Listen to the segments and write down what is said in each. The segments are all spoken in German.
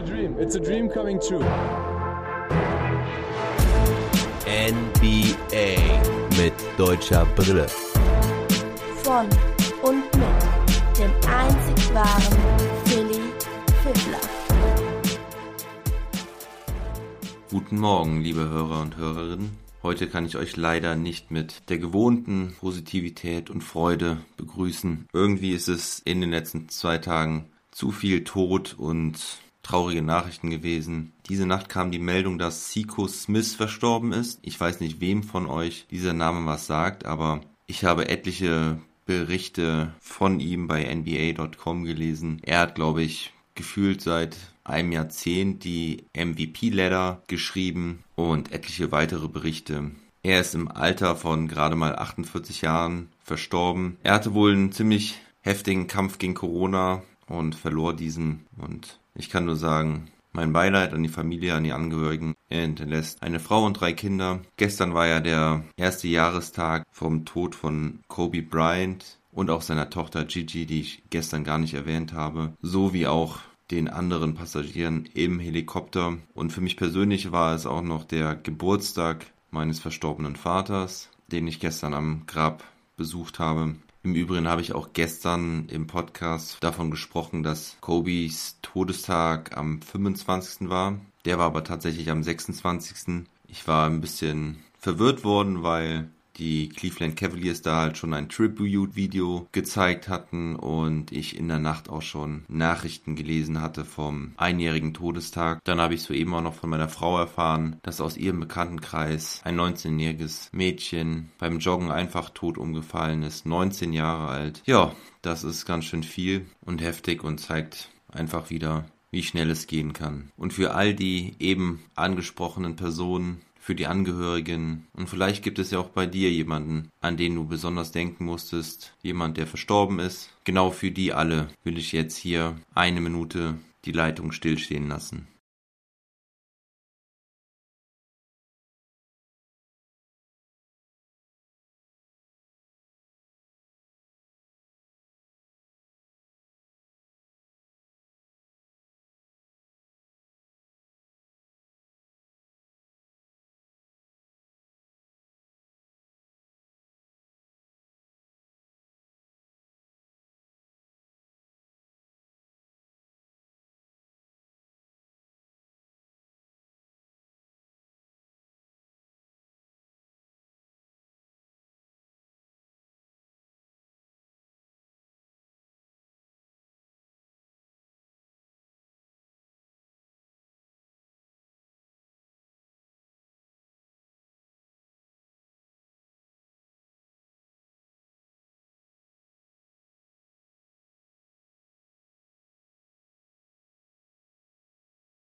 a dream. It's a dream coming true. NBA mit deutscher Brille. Von und mit dem einzig wahren Philly Fiddler. Guten Morgen, liebe Hörer und Hörerinnen. Heute kann ich euch leider nicht mit der gewohnten Positivität und Freude begrüßen. Irgendwie ist es in den letzten zwei Tagen zu viel Tod und traurige Nachrichten gewesen. Diese Nacht kam die Meldung, dass Seiko Smith verstorben ist. Ich weiß nicht, wem von euch dieser Name was sagt, aber ich habe etliche Berichte von ihm bei NBA.com gelesen. Er hat, glaube ich, gefühlt seit einem Jahrzehnt die MVP-Ladder geschrieben und etliche weitere Berichte. Er ist im Alter von gerade mal 48 Jahren verstorben. Er hatte wohl einen ziemlich heftigen Kampf gegen Corona und verlor diesen. Und ich kann nur sagen, mein Beileid an die Familie, an die Angehörigen. Er hinterlässt eine Frau und drei Kinder. Gestern war ja der erste Jahrestag vom Tod von Kobe Bryant und auch seiner Tochter Gigi, die ich gestern gar nicht erwähnt habe, so wie auch den anderen Passagieren im Helikopter. Und für mich persönlich war es auch noch der Geburtstag meines verstorbenen Vaters, den ich gestern am Grab besucht habe. Im Übrigen habe ich auch gestern im Podcast davon gesprochen, dass Kobes Todestag am 25. war. Der war aber tatsächlich am 26. Ich war ein bisschen verwirrt worden, weil die Cleveland Cavaliers da halt schon ein Tribute-Video gezeigt hatten und ich in der Nacht auch schon Nachrichten gelesen hatte vom einjährigen Todestag. Dann habe ich soeben auch noch von meiner Frau erfahren, dass aus ihrem Bekanntenkreis ein 19-jähriges Mädchen beim Joggen einfach tot umgefallen ist, 19 Jahre alt. Ja, das ist ganz schön viel und heftig und zeigt einfach wieder, wie schnell es gehen kann. Und für all die eben angesprochenen Personen, für die Angehörigen. Und vielleicht gibt es ja auch bei dir jemanden, an den du besonders denken musstest, jemand, der verstorben ist. Genau für die alle will ich jetzt hier eine Minute die Leitung stillstehen lassen.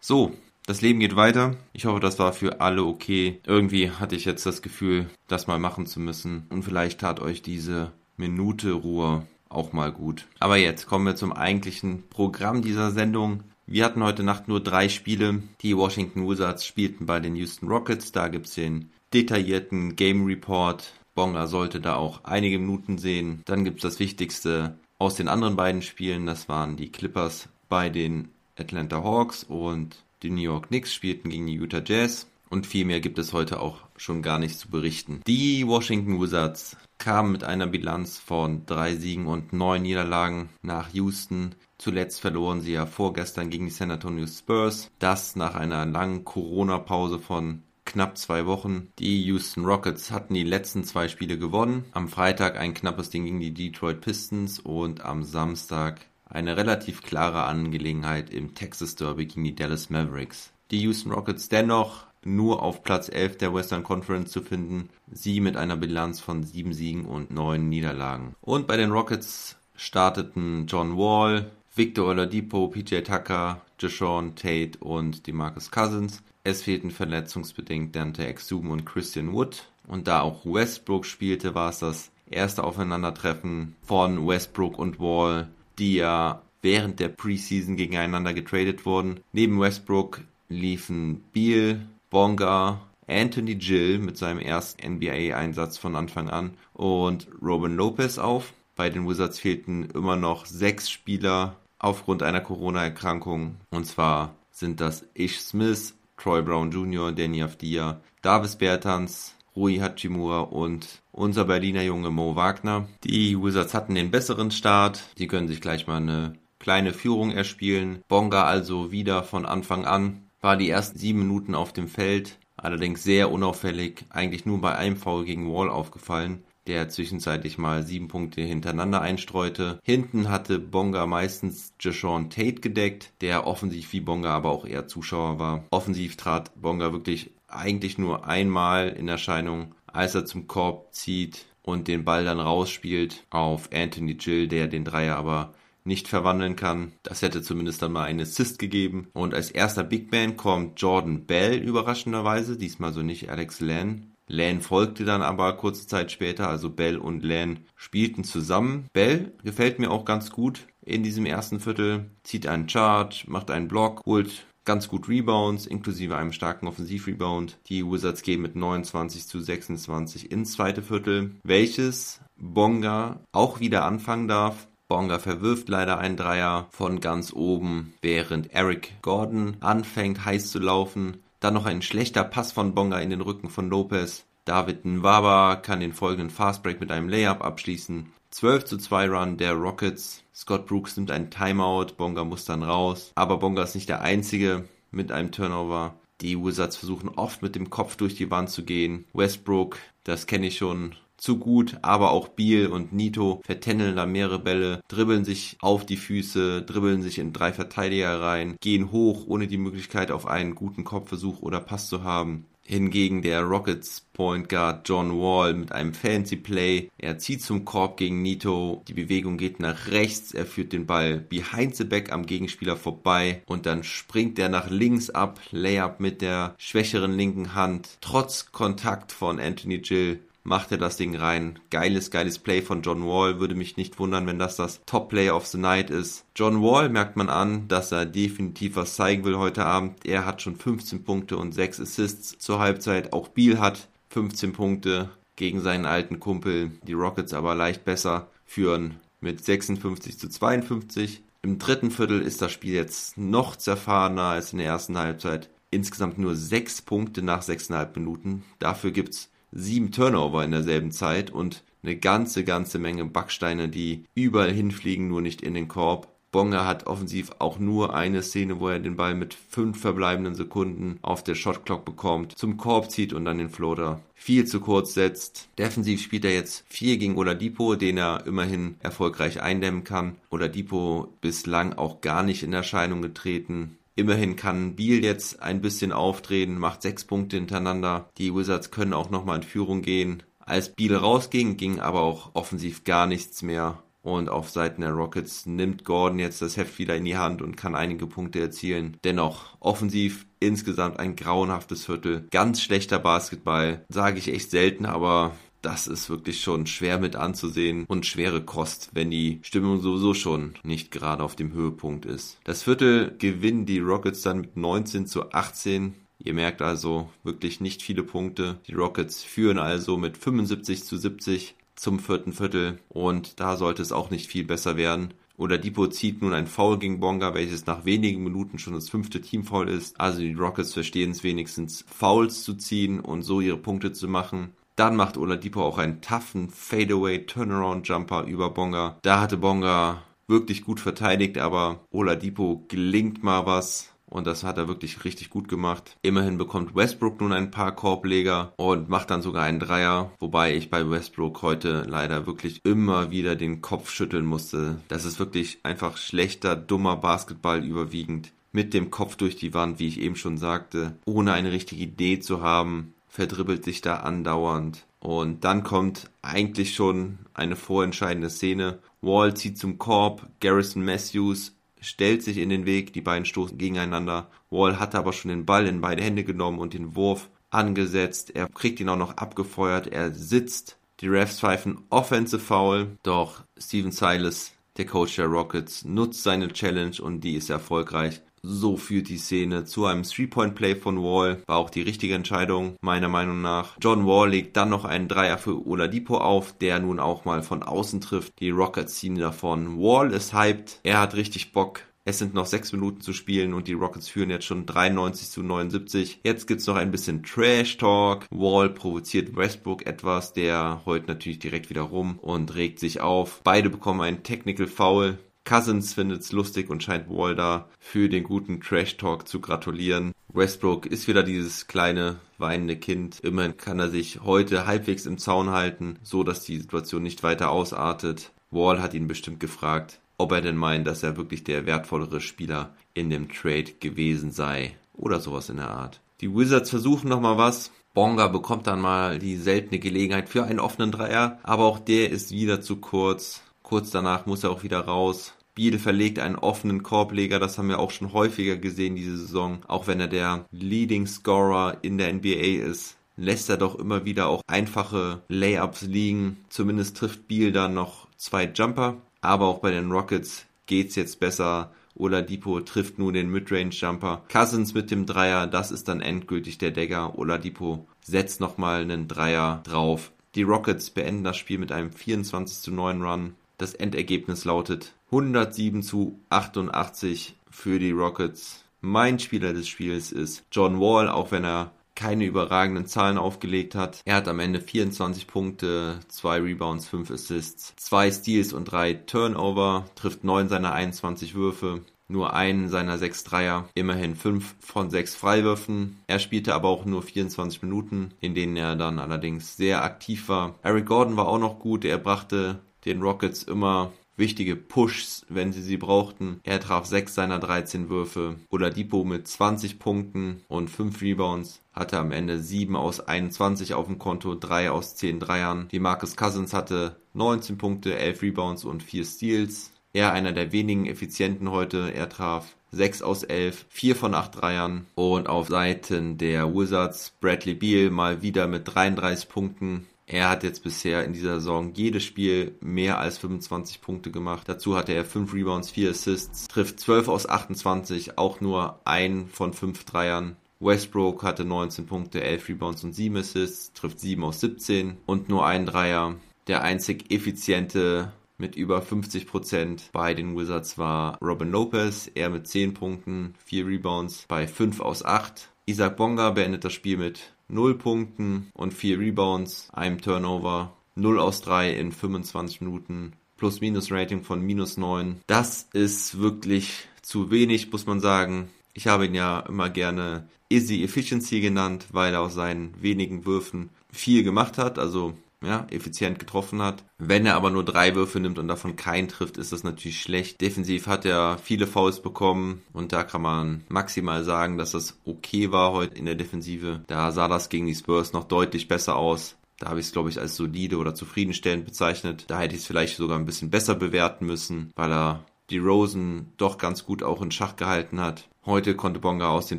So, das Leben geht weiter. Ich hoffe, das war für alle okay. Irgendwie hatte ich jetzt das Gefühl, das mal machen zu müssen. Und vielleicht tat euch diese Minute Ruhe auch mal gut. Aber jetzt kommen wir zum eigentlichen Programm dieser Sendung. Wir hatten heute Nacht nur drei Spiele. Die Washington Wizards spielten bei den Houston Rockets. Da gibt's den detaillierten Game Report. Bonga sollte da auch einige Minuten sehen. Dann gibt's das Wichtigste aus den anderen beiden Spielen. Das waren die Clippers bei den Atlanta Hawks und die New York Knicks spielten gegen die Utah Jazz. Und viel mehr gibt es heute auch schon gar nicht zu berichten. Die Washington Wizards kamen mit einer Bilanz von drei Siegen und neun Niederlagen nach Houston. Zuletzt verloren sie ja vorgestern gegen die San Antonio Spurs. Das nach einer langen Corona-Pause von knapp zwei Wochen. Die Houston Rockets hatten die letzten zwei Spiele gewonnen. Am Freitag ein knappes Ding gegen die Detroit Pistons und am Samstag eine relativ klare Angelegenheit im Texas Derby gegen die Dallas Mavericks. Die Houston Rockets dennoch nur auf Platz 11 der Western Conference zu finden, sie mit einer Bilanz von 7 Siegen und 9 Niederlagen. Und bei den Rockets starteten John Wall, Victor Oladipo, PJ Tucker, Deshaun Tate und DeMarcus Cousins. Es fehlten verletzungsbedingt Dante Exum und Christian Wood. Und da auch Westbrook spielte, war es das erste Aufeinandertreffen von Westbrook und Wall die ja während der Preseason gegeneinander getradet wurden. Neben Westbrook liefen Beal, Bonga, Anthony Gill mit seinem ersten NBA-Einsatz von Anfang an und Robin Lopez auf. Bei den Wizards fehlten immer noch sechs Spieler aufgrund einer Corona-Erkrankung und zwar sind das Ish Smith, Troy Brown Jr., Danny Avdia, Davis Bertans, Rui Hachimura und unser Berliner Junge Mo Wagner. Die Wizards hatten den besseren Start. Die können sich gleich mal eine kleine Führung erspielen. Bonga also wieder von Anfang an. War die ersten sieben Minuten auf dem Feld. Allerdings sehr unauffällig. Eigentlich nur bei einem Foul gegen Wall aufgefallen der zwischenzeitlich mal sieben Punkte hintereinander einstreute. Hinten hatte Bonga meistens Jashawn Tate gedeckt, der offensiv wie Bonga aber auch eher Zuschauer war. Offensiv trat Bonga wirklich eigentlich nur einmal in Erscheinung, als er zum Korb zieht und den Ball dann rausspielt auf Anthony Gill, der den Dreier aber nicht verwandeln kann. Das hätte zumindest dann mal einen Assist gegeben. Und als erster Big Man kommt Jordan Bell überraschenderweise, diesmal so nicht Alex Len. Lan folgte dann aber kurze Zeit später, also Bell und Lan spielten zusammen. Bell gefällt mir auch ganz gut in diesem ersten Viertel, zieht einen Charge, macht einen Block, holt ganz gut Rebounds, inklusive einem starken Offensivrebound. Die Wizards gehen mit 29 zu 26 ins zweite Viertel, welches Bonga auch wieder anfangen darf. Bonga verwirft leider einen Dreier von ganz oben, während Eric Gordon anfängt heiß zu laufen. Dann noch ein schlechter Pass von Bonga in den Rücken von Lopez. David Nwaba kann den folgenden Fastbreak mit einem Layup abschließen. 12 zu 2 Run der Rockets. Scott Brooks nimmt einen Timeout, Bonga muss dann raus. Aber Bonga ist nicht der Einzige mit einem Turnover. Die Wizards versuchen oft mit dem Kopf durch die Wand zu gehen. Westbrook, das kenne ich schon zu gut, aber auch Biel und Nito vertenneln da mehrere Bälle, dribbeln sich auf die Füße, dribbeln sich in drei Verteidiger rein, gehen hoch, ohne die Möglichkeit auf einen guten Kopfversuch oder Pass zu haben. Hingegen der Rockets Point Guard John Wall mit einem fancy Play. Er zieht zum Korb gegen Nito. Die Bewegung geht nach rechts. Er führt den Ball behind the back am Gegenspieler vorbei und dann springt er nach links ab. Layup mit der schwächeren linken Hand. Trotz Kontakt von Anthony Gill macht er das Ding rein. Geiles, geiles Play von John Wall. Würde mich nicht wundern, wenn das das Top Play of the Night ist. John Wall merkt man an, dass er definitiv was zeigen will heute Abend. Er hat schon 15 Punkte und 6 Assists zur Halbzeit. Auch Beal hat 15 Punkte gegen seinen alten Kumpel. Die Rockets aber leicht besser führen mit 56 zu 52. Im dritten Viertel ist das Spiel jetzt noch zerfahrener als in der ersten Halbzeit. Insgesamt nur 6 Punkte nach 6,5 Minuten. Dafür gibt's sieben Turnover in derselben Zeit und eine ganze, ganze Menge Backsteine, die überall hinfliegen, nur nicht in den Korb. Bonga hat offensiv auch nur eine Szene, wo er den Ball mit fünf verbleibenden Sekunden auf der Shotclock bekommt, zum Korb zieht und dann den Floater viel zu kurz setzt. Defensiv spielt er jetzt vier gegen Oladipo, den er immerhin erfolgreich eindämmen kann. Oladipo bislang auch gar nicht in Erscheinung getreten. Immerhin kann Biel jetzt ein bisschen auftreten, macht sechs Punkte hintereinander. Die Wizards können auch nochmal in Führung gehen. Als Biel rausging, ging aber auch offensiv gar nichts mehr. Und auf Seiten der Rockets nimmt Gordon jetzt das Heft wieder in die Hand und kann einige Punkte erzielen. Dennoch offensiv insgesamt ein grauenhaftes Viertel. Ganz schlechter Basketball, sage ich echt selten, aber das ist wirklich schon schwer mit anzusehen und schwere Kost, wenn die Stimmung sowieso schon nicht gerade auf dem Höhepunkt ist. Das Viertel gewinnen die Rockets dann mit 19 zu 18. Ihr merkt also wirklich nicht viele Punkte. Die Rockets führen also mit 75 zu 70 zum vierten Viertel und da sollte es auch nicht viel besser werden. Oder Depot zieht nun ein Foul gegen Bonga, welches nach wenigen Minuten schon das fünfte Teamfoul ist. Also die Rockets verstehen es wenigstens, Fouls zu ziehen und so ihre Punkte zu machen. Dann macht Oladipo auch einen toughen Fadeaway Turnaround Jumper über Bonga. Da hatte Bonga wirklich gut verteidigt, aber Oladipo gelingt mal was. Und das hat er wirklich richtig gut gemacht. Immerhin bekommt Westbrook nun ein paar Korbleger und macht dann sogar einen Dreier. Wobei ich bei Westbrook heute leider wirklich immer wieder den Kopf schütteln musste. Das ist wirklich einfach schlechter, dummer Basketball überwiegend. Mit dem Kopf durch die Wand, wie ich eben schon sagte, ohne eine richtige Idee zu haben verdribbelt sich da andauernd. Und dann kommt eigentlich schon eine vorentscheidende Szene. Wall zieht zum Korb, Garrison Matthews stellt sich in den Weg, die beiden stoßen gegeneinander. Wall hatte aber schon den Ball in beide Hände genommen und den Wurf angesetzt. Er kriegt ihn auch noch abgefeuert. Er sitzt. Die Refs pfeifen Offensive Foul. Doch Steven Silas, der Coach der Rockets, nutzt seine Challenge und die ist erfolgreich. So führt die Szene zu einem Three-Point-Play von Wall. War auch die richtige Entscheidung, meiner Meinung nach. John Wall legt dann noch einen Dreier für Oladipo auf, der nun auch mal von außen trifft. Die Rockets ziehen davon. Wall ist hyped. Er hat richtig Bock. Es sind noch sechs Minuten zu spielen und die Rockets führen jetzt schon 93 zu 79. Jetzt gibt's noch ein bisschen Trash Talk. Wall provoziert Westbrook etwas, der heult natürlich direkt wieder rum und regt sich auf. Beide bekommen einen Technical Foul. Cousins findet's lustig und scheint Wall da für den guten Trash Talk zu gratulieren. Westbrook ist wieder dieses kleine weinende Kind. Immerhin kann er sich heute halbwegs im Zaun halten, so dass die Situation nicht weiter ausartet. Wall hat ihn bestimmt gefragt, ob er denn meint, dass er wirklich der wertvollere Spieler in dem Trade gewesen sei oder sowas in der Art. Die Wizards versuchen nochmal was. Bonga bekommt dann mal die seltene Gelegenheit für einen offenen Dreier, aber auch der ist wieder zu kurz. Kurz danach muss er auch wieder raus. Biel verlegt einen offenen Korbleger, das haben wir auch schon häufiger gesehen diese Saison. Auch wenn er der Leading Scorer in der NBA ist, lässt er doch immer wieder auch einfache Layups liegen. Zumindest trifft Biel dann noch zwei Jumper. Aber auch bei den Rockets geht's jetzt besser. Oladipo trifft nun den Midrange Jumper. Cousins mit dem Dreier, das ist dann endgültig der Decker. Oladipo setzt nochmal einen Dreier drauf. Die Rockets beenden das Spiel mit einem 24 zu 9 Run. Das Endergebnis lautet 107 zu 88 für die Rockets. Mein Spieler des Spiels ist John Wall, auch wenn er keine überragenden Zahlen aufgelegt hat. Er hat am Ende 24 Punkte, 2 Rebounds, 5 Assists, 2 Steals und 3 Turnover, trifft 9 seiner 21 Würfe, nur einen seiner 6 Dreier, immerhin 5 von 6 Freiwürfen. Er spielte aber auch nur 24 Minuten, in denen er dann allerdings sehr aktiv war. Eric Gordon war auch noch gut, er brachte den Rockets immer wichtige Pushs, wenn sie sie brauchten. Er traf 6 seiner 13 Würfe. Oladipo mit 20 Punkten und 5 Rebounds hatte am Ende 7 aus 21 auf dem Konto, 3 aus 10 Dreiern. Die Marcus Cousins hatte 19 Punkte, 11 Rebounds und 4 Steals. Er einer der wenigen Effizienten heute. Er traf 6 aus 11, 4 von 8 Dreiern. Und auf Seiten der Wizards Bradley Beal mal wieder mit 33 Punkten, er hat jetzt bisher in dieser Saison jedes Spiel mehr als 25 Punkte gemacht. Dazu hatte er 5 Rebounds, 4 Assists, trifft 12 aus 28, auch nur ein von 5 Dreiern. Westbrook hatte 19 Punkte, 11 Rebounds und 7 Assists, trifft 7 aus 17 und nur ein Dreier. Der einzig effiziente mit über 50 Prozent bei den Wizards war Robin Lopez, er mit 10 Punkten, 4 Rebounds bei 5 aus 8. Isaac Bonga beendet das Spiel mit 0 Punkten und 4 Rebounds, einem Turnover, 0 aus 3 in 25 Minuten, Plus-Minus-Rating von minus 9. Das ist wirklich zu wenig, muss man sagen. Ich habe ihn ja immer gerne Easy Efficiency genannt, weil er aus seinen wenigen Würfen viel gemacht hat. Also ja, effizient getroffen hat. Wenn er aber nur drei Würfe nimmt und davon keinen trifft, ist das natürlich schlecht. Defensiv hat er viele Fouls bekommen und da kann man maximal sagen, dass das okay war heute in der Defensive. Da sah das gegen die Spurs noch deutlich besser aus. Da habe ich es, glaube ich, als solide oder zufriedenstellend bezeichnet. Da hätte ich es vielleicht sogar ein bisschen besser bewerten müssen, weil er die Rosen doch ganz gut auch in Schach gehalten hat. Heute konnte Bonga aus den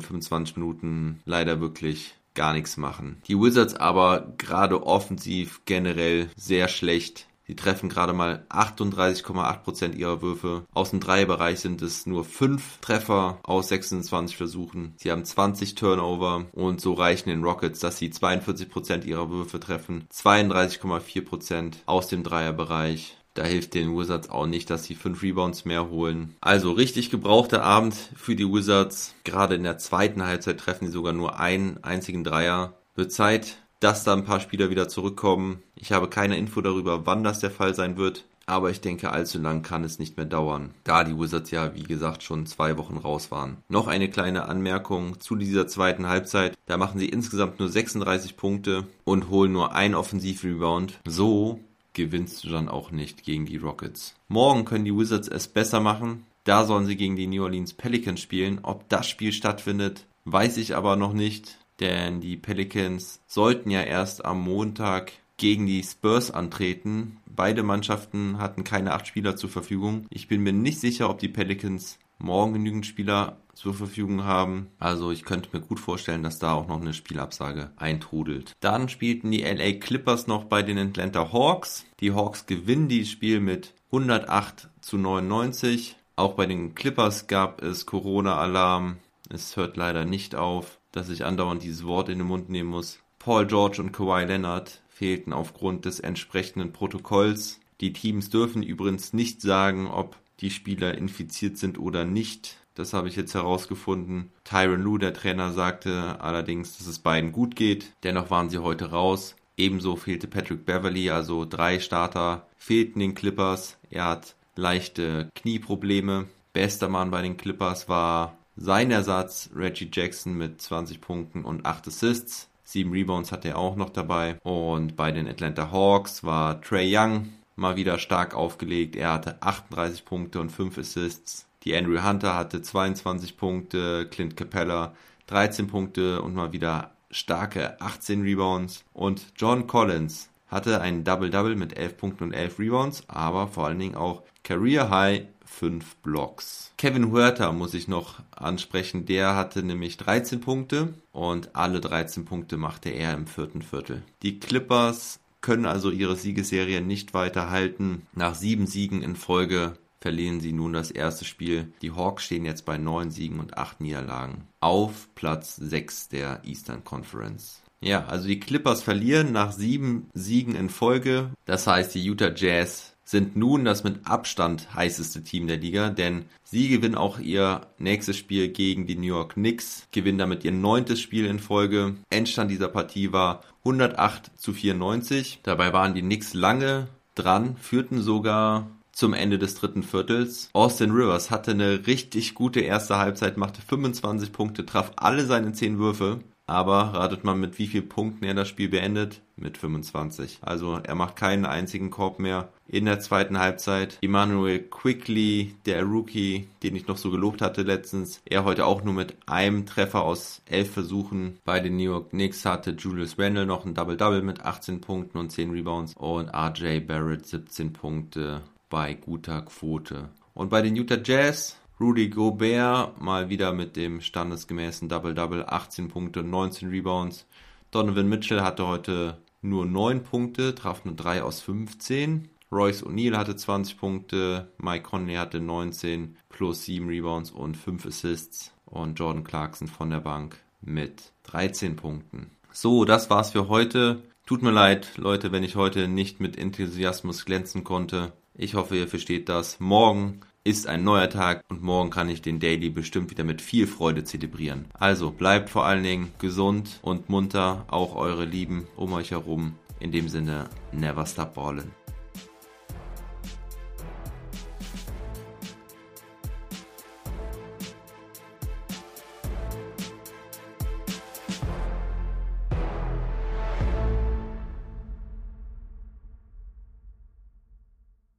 25 Minuten leider wirklich gar nichts machen. Die Wizards aber gerade offensiv generell sehr schlecht. Sie treffen gerade mal 38,8% ihrer Würfe. Aus dem Dreierbereich sind es nur 5 Treffer aus 26 Versuchen. Sie haben 20 Turnover und so reichen den Rockets, dass sie 42% ihrer Würfe treffen. 32,4% aus dem Dreierbereich. Da hilft den Wizards auch nicht, dass sie fünf Rebounds mehr holen. Also richtig gebrauchter Abend für die Wizards. Gerade in der zweiten Halbzeit treffen sie sogar nur einen einzigen Dreier. Wird Zeit, dass da ein paar Spieler wieder zurückkommen. Ich habe keine Info darüber, wann das der Fall sein wird. Aber ich denke, allzu lang kann es nicht mehr dauern, da die Wizards ja, wie gesagt, schon zwei Wochen raus waren. Noch eine kleine Anmerkung zu dieser zweiten Halbzeit. Da machen sie insgesamt nur 36 Punkte und holen nur ein Offensivrebound. So gewinnst du dann auch nicht gegen die Rockets. Morgen können die Wizards es besser machen. Da sollen sie gegen die New Orleans Pelicans spielen. Ob das Spiel stattfindet, weiß ich aber noch nicht, denn die Pelicans sollten ja erst am Montag gegen die Spurs antreten. Beide Mannschaften hatten keine acht Spieler zur Verfügung. Ich bin mir nicht sicher, ob die Pelicans morgen genügend Spieler zur Verfügung haben. Also ich könnte mir gut vorstellen, dass da auch noch eine Spielabsage eintrudelt. Dann spielten die LA Clippers noch bei den Atlanta Hawks. Die Hawks gewinnen dieses Spiel mit 108 zu 99. Auch bei den Clippers gab es Corona-Alarm. Es hört leider nicht auf, dass ich andauernd dieses Wort in den Mund nehmen muss. Paul George und Kawhi Leonard fehlten aufgrund des entsprechenden Protokolls. Die Teams dürfen übrigens nicht sagen, ob die Spieler infiziert sind oder nicht. Das habe ich jetzt herausgefunden. Tyron Lue, der Trainer, sagte allerdings, dass es beiden gut geht. Dennoch waren sie heute raus. Ebenso fehlte Patrick Beverly, also drei Starter fehlten den Clippers. Er hat leichte Knieprobleme. Bester Mann bei den Clippers war sein Ersatz Reggie Jackson mit 20 Punkten und 8 Assists. 7 Rebounds hatte er auch noch dabei. Und bei den Atlanta Hawks war Trey Young mal wieder stark aufgelegt. Er hatte 38 Punkte und 5 Assists. Die Andrew Hunter hatte 22 Punkte, Clint Capella 13 Punkte und mal wieder starke 18 Rebounds. Und John Collins hatte ein Double-Double mit 11 Punkten und 11 Rebounds, aber vor allen Dingen auch Career High 5 Blocks. Kevin Huerta muss ich noch ansprechen. Der hatte nämlich 13 Punkte und alle 13 Punkte machte er im vierten Viertel. Die Clippers können also ihre Siegesserie nicht weiter halten. Nach sieben Siegen in Folge verlieren sie nun das erste Spiel. Die Hawks stehen jetzt bei neun Siegen und acht Niederlagen auf Platz 6 der Eastern Conference. Ja, also die Clippers verlieren nach sieben Siegen in Folge. Das heißt, die Utah Jazz sind nun das mit Abstand heißeste Team der Liga, denn sie gewinnen auch ihr nächstes Spiel gegen die New York Knicks, gewinnen damit ihr neuntes Spiel in Folge. Endstand dieser Partie war 108 zu 94. Dabei waren die Knicks lange dran, führten sogar zum Ende des dritten Viertels. Austin Rivers hatte eine richtig gute erste Halbzeit, machte 25 Punkte, traf alle seine 10 Würfe. Aber ratet mal, mit wie vielen Punkten er das Spiel beendet? Mit 25. Also er macht keinen einzigen Korb mehr. In der zweiten Halbzeit Emmanuel Quickly, der Rookie, den ich noch so gelobt hatte letztens. Er heute auch nur mit einem Treffer aus elf Versuchen. Bei den New York Knicks hatte Julius Randle noch ein Double-Double mit 18 Punkten und 10 Rebounds. Und RJ Barrett 17 Punkte bei guter Quote. Und bei den Utah Jazz, Rudy Gobert mal wieder mit dem standesgemäßen Double-Double, 18 Punkte, 19 Rebounds. Donovan Mitchell hatte heute nur 9 Punkte, traf nur 3 aus 15. Royce O'Neal hatte 20 Punkte, Mike Conley hatte 19 plus 7 Rebounds und 5 Assists und Jordan Clarkson von der Bank mit 13 Punkten. So, das war's für heute. Tut mir leid, Leute, wenn ich heute nicht mit Enthusiasmus glänzen konnte. Ich hoffe, ihr versteht das. Morgen ist ein neuer Tag und morgen kann ich den Daily bestimmt wieder mit viel Freude zelebrieren. Also bleibt vor allen Dingen gesund und munter, auch eure Lieben um euch herum. In dem Sinne, never stop ballin'.